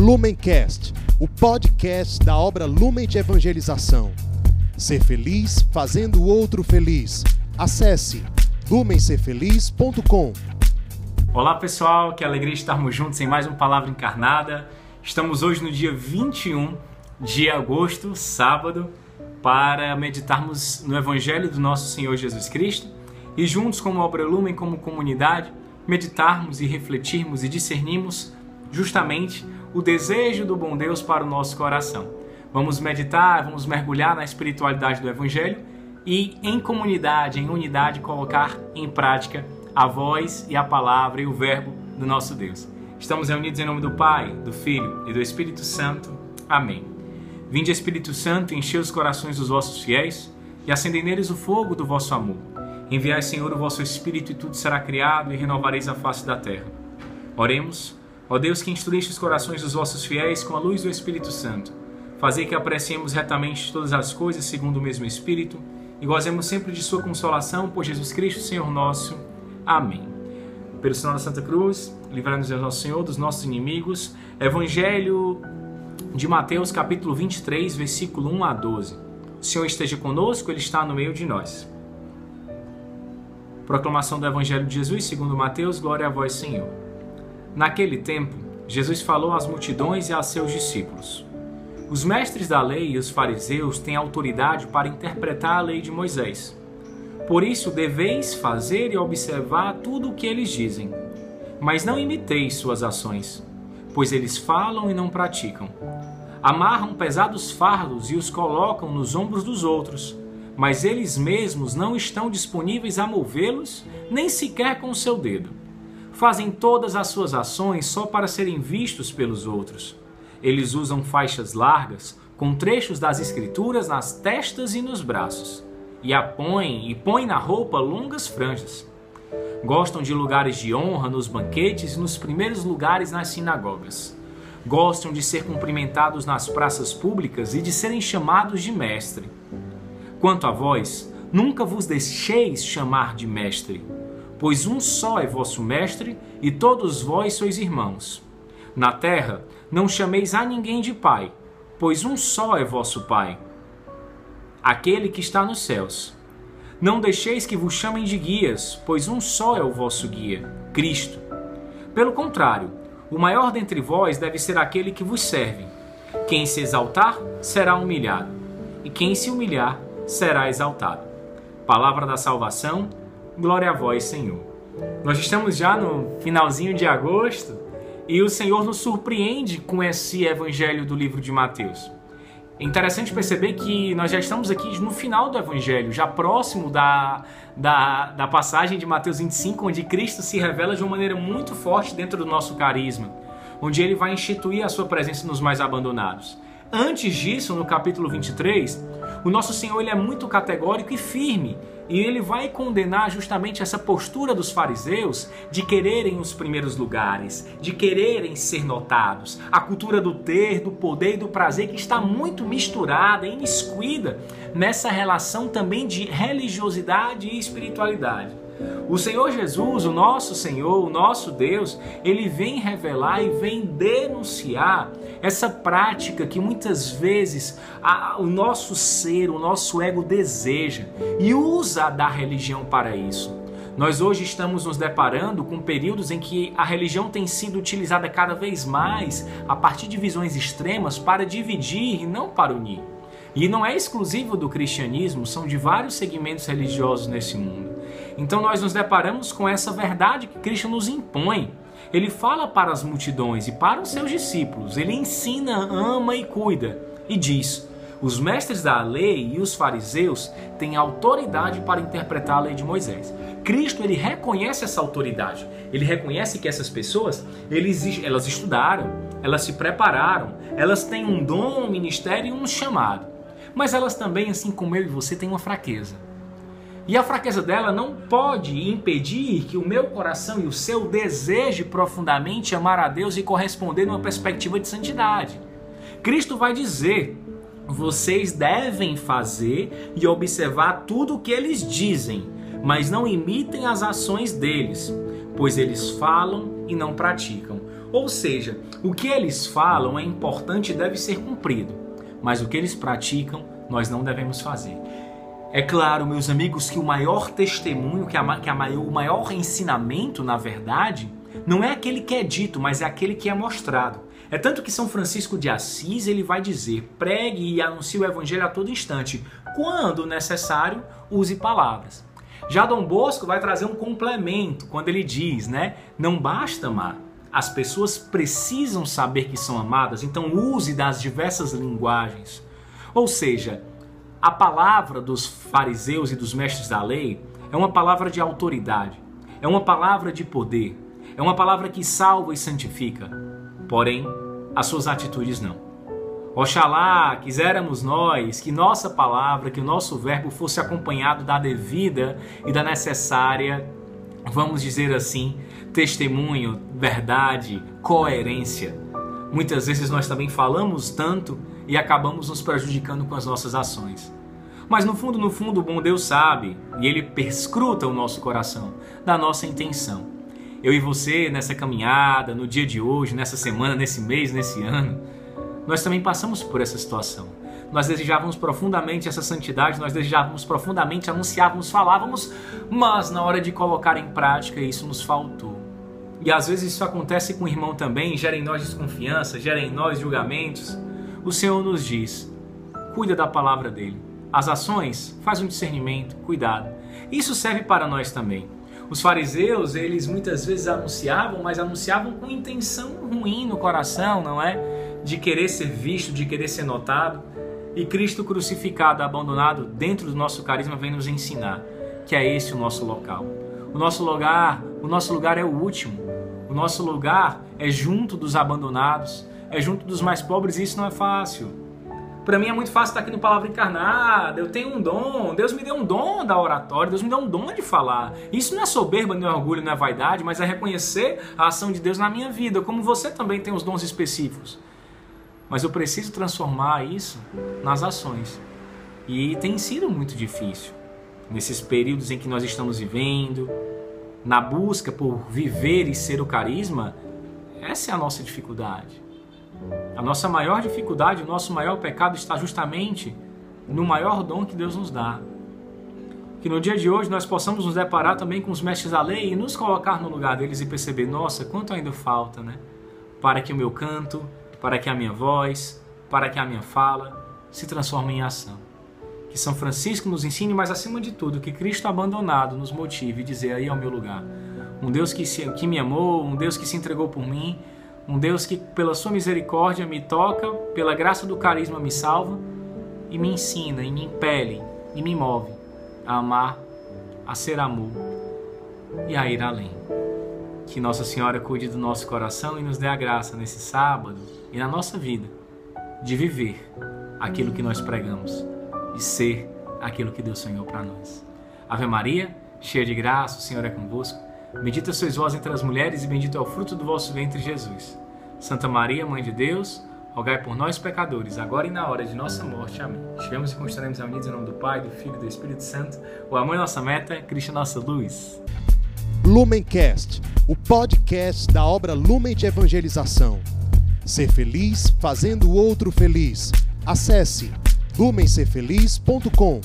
Lumencast, o podcast da obra Lumen de Evangelização. Ser feliz fazendo o outro feliz. Acesse lumencerfeliz.com. Olá pessoal, que alegria estarmos juntos em mais uma Palavra Encarnada. Estamos hoje no dia 21 de agosto, sábado, para meditarmos no Evangelho do nosso Senhor Jesus Cristo e juntos como Obra Lumen, como comunidade, meditarmos e refletirmos e discernirmos justamente o desejo do bom Deus para o nosso coração. Vamos meditar, vamos mergulhar na espiritualidade do Evangelho e, em comunidade, em unidade, colocar em prática a voz e a palavra e o verbo do nosso Deus. Estamos reunidos em nome do Pai, do Filho e do Espírito Santo. Amém. Vinde, Espírito Santo, enchei os corações dos vossos fiéis e acendei neles o fogo do vosso amor. Enviai, Senhor, o vosso Espírito e tudo será criado e renovareis a face da terra. Oremos. Ó Deus que instruíste os corações dos vossos fiéis com a luz do Espírito Santo, fazei que apreciemos retamente todas as coisas segundo o mesmo Espírito e gozemos sempre de sua consolação por Jesus Cristo, Senhor nosso. Amém. Pelo sinal da Santa Cruz, livrai-nos Deus nosso Senhor dos nossos inimigos. Evangelho de Mateus, capítulo 23, versículo 1 a 12. O Senhor esteja conosco, Ele está no meio de nós. Proclamação do Evangelho de Jesus, segundo Mateus, glória a vós, Senhor. Naquele tempo, Jesus falou às multidões e a seus discípulos: Os mestres da lei e os fariseus têm autoridade para interpretar a lei de Moisés. Por isso deveis fazer e observar tudo o que eles dizem. Mas não imiteis suas ações, pois eles falam e não praticam. Amarram pesados fardos e os colocam nos ombros dos outros, mas eles mesmos não estão disponíveis a movê-los, nem sequer com o seu dedo fazem todas as suas ações só para serem vistos pelos outros. Eles usam faixas largas com trechos das escrituras nas testas e nos braços, e a põem e põem na roupa longas franjas. Gostam de lugares de honra nos banquetes e nos primeiros lugares nas sinagogas. Gostam de ser cumprimentados nas praças públicas e de serem chamados de mestre. Quanto a vós, nunca vos deixeis chamar de mestre pois um só é vosso mestre e todos vós sois irmãos. Na terra não chameis a ninguém de pai, pois um só é vosso pai, aquele que está nos céus. Não deixeis que vos chamem de guias, pois um só é o vosso guia, Cristo. Pelo contrário, o maior dentre vós deve ser aquele que vos serve. Quem se exaltar será humilhado, e quem se humilhar será exaltado. Palavra da salvação Glória a vós, Senhor. Nós estamos já no finalzinho de agosto e o Senhor nos surpreende com esse evangelho do livro de Mateus. É interessante perceber que nós já estamos aqui no final do evangelho, já próximo da, da, da passagem de Mateus 25, onde Cristo se revela de uma maneira muito forte dentro do nosso carisma, onde ele vai instituir a sua presença nos mais abandonados. Antes disso, no capítulo 23, o nosso Senhor ele é muito categórico e firme e ele vai condenar justamente essa postura dos fariseus de quererem os primeiros lugares, de quererem ser notados. A cultura do ter, do poder e do prazer que está muito misturada, imiscuída nessa relação também de religiosidade e espiritualidade. O Senhor Jesus, o nosso Senhor, o nosso Deus, ele vem revelar e vem denunciar essa prática que muitas vezes a, o nosso ser, o nosso ego deseja e usa da religião para isso. Nós hoje estamos nos deparando com períodos em que a religião tem sido utilizada cada vez mais a partir de visões extremas para dividir e não para unir. E não é exclusivo do cristianismo, são de vários segmentos religiosos nesse mundo. Então nós nos deparamos com essa verdade que Cristo nos impõe. Ele fala para as multidões e para os seus discípulos, ele ensina, ama e cuida, e diz: os mestres da lei e os fariseus têm autoridade para interpretar a lei de Moisés. Cristo ele reconhece essa autoridade. Ele reconhece que essas pessoas eles, elas estudaram, elas se prepararam, elas têm um dom, um ministério e um chamado. Mas elas também, assim como eu e você, têm uma fraqueza. E a fraqueza dela não pode impedir que o meu coração e o seu deseje profundamente amar a Deus e corresponder numa perspectiva de santidade. Cristo vai dizer: vocês devem fazer e observar tudo o que eles dizem, mas não imitem as ações deles, pois eles falam e não praticam. Ou seja, o que eles falam é importante e deve ser cumprido, mas o que eles praticam nós não devemos fazer. É claro, meus amigos, que o maior testemunho, que, a, que a maior, o maior ensinamento, na verdade, não é aquele que é dito, mas é aquele que é mostrado. É tanto que São Francisco de Assis ele vai dizer: pregue e anuncie o evangelho a todo instante, quando necessário, use palavras. Já Dom Bosco vai trazer um complemento quando ele diz, né? Não basta amar, as pessoas precisam saber que são amadas, então use das diversas linguagens. Ou seja, a palavra dos fariseus e dos mestres da lei é uma palavra de autoridade, é uma palavra de poder, é uma palavra que salva e santifica. Porém, as suas atitudes não. Oxalá quiséramos nós que nossa palavra, que o nosso verbo fosse acompanhado da devida e da necessária, vamos dizer assim, testemunho, verdade, coerência. Muitas vezes nós também falamos tanto e acabamos nos prejudicando com as nossas ações. Mas no fundo, no fundo, o bom Deus sabe e ele perscruta o nosso coração da nossa intenção. Eu e você nessa caminhada, no dia de hoje, nessa semana, nesse mês, nesse ano, nós também passamos por essa situação. Nós desejávamos profundamente essa santidade, nós desejávamos profundamente, anunciávamos, falávamos, mas na hora de colocar em prática isso nos faltou. E às vezes isso acontece com o irmão também, gera em nós desconfiança, gera em nós julgamentos. O Senhor nos diz: cuida da palavra dele. As ações, faz um discernimento, cuidado. Isso serve para nós também. Os fariseus, eles muitas vezes anunciavam, mas anunciavam com intenção ruim no coração, não é? De querer ser visto, de querer ser notado. E Cristo crucificado, abandonado dentro do nosso carisma, vem nos ensinar que é esse o nosso local. O nosso lugar, o nosso lugar é o último. O nosso lugar é junto dos abandonados, é junto dos mais pobres e isso não é fácil. Para mim é muito fácil estar aqui no Palavra Encarnada. Eu tenho um dom. Deus me deu um dom da oratória. Deus me deu um dom de falar. Isso não é soberba, não é orgulho, não é vaidade, mas é reconhecer a ação de Deus na minha vida. Como você também tem os dons específicos. Mas eu preciso transformar isso nas ações. E tem sido muito difícil. Nesses períodos em que nós estamos vivendo, na busca por viver e ser o carisma, essa é a nossa dificuldade. A nossa maior dificuldade, o nosso maior pecado está justamente no maior dom que Deus nos dá. Que no dia de hoje nós possamos nos deparar também com os mestres da lei e nos colocar no lugar deles e perceber, nossa, quanto ainda falta, né? Para que o meu canto, para que a minha voz, para que a minha fala se transforme em ação. Que São Francisco nos ensine, mas acima de tudo, que Cristo abandonado nos motive a dizer aí é o meu lugar. Um Deus que, se, que me amou, um Deus que se entregou por mim um Deus que, pela sua misericórdia, me toca, pela graça do carisma, me salva e me ensina, e me impele, e me move a amar, a ser amor e a ir além. Que Nossa Senhora cuide do nosso coração e nos dê a graça nesse sábado e na nossa vida de viver aquilo que nós pregamos, de ser aquilo que Deus sonhou para nós. Ave Maria, cheia de graça, o Senhor é convosco. Bendita sois vós entre as mulheres, e bendito é o fruto do vosso ventre, Jesus. Santa Maria, Mãe de Deus, rogai por nós, pecadores, agora e na hora de nossa morte. Amém. Estivemos e continuaremos unidos em nome do Pai, do Filho e do Espírito Santo. O amor é nossa meta, Cristo é nossa luz. Lumencast, o podcast da obra Lumen de Evangelização. Ser feliz fazendo o outro feliz. Acesse lumencerfeliz.com.